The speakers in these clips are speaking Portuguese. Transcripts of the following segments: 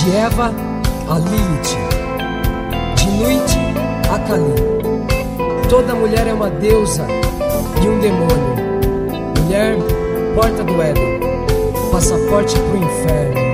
De Eva a Lilith, de noite a Kali. Toda mulher é uma deusa e um demônio. Mulher, porta do Éden, passaporte pro inferno.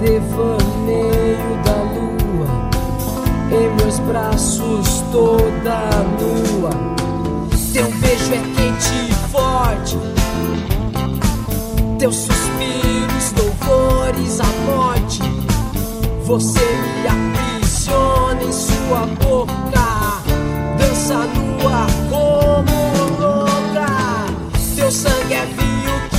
Devaneio da lua, em meus braços toda nua. Teu beijo é quente e forte, teus suspiros, louvores à morte. Você me aprisiona em sua boca, dança nua como louca. Teu sangue é vinho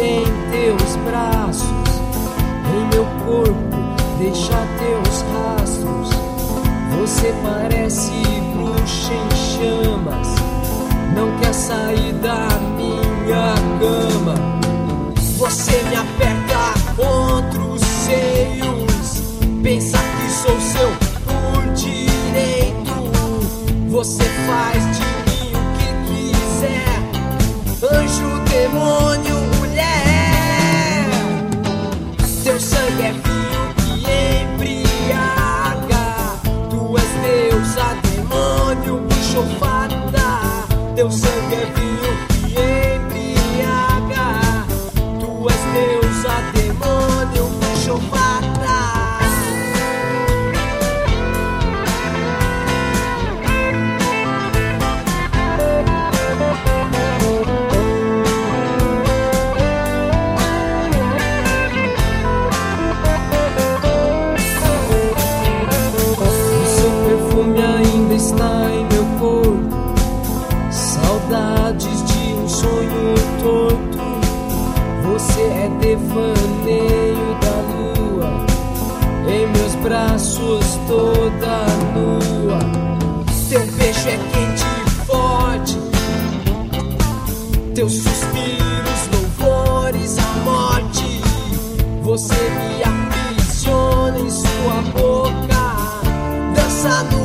em teus braços, em meu corpo, deixa teus rastros. Você parece bruxa em chamas, não quer sair da minha cama. Você me aperta contra os seios. Pensa que sou seu por direito. Você faz de mim o que quiser. Anjo, demônio, devaneio da lua. Em meus braços toda nua. Teu beijo é quente e forte. Teus suspiros, louvores à morte. Você me aprisiona em sua boca. Dança no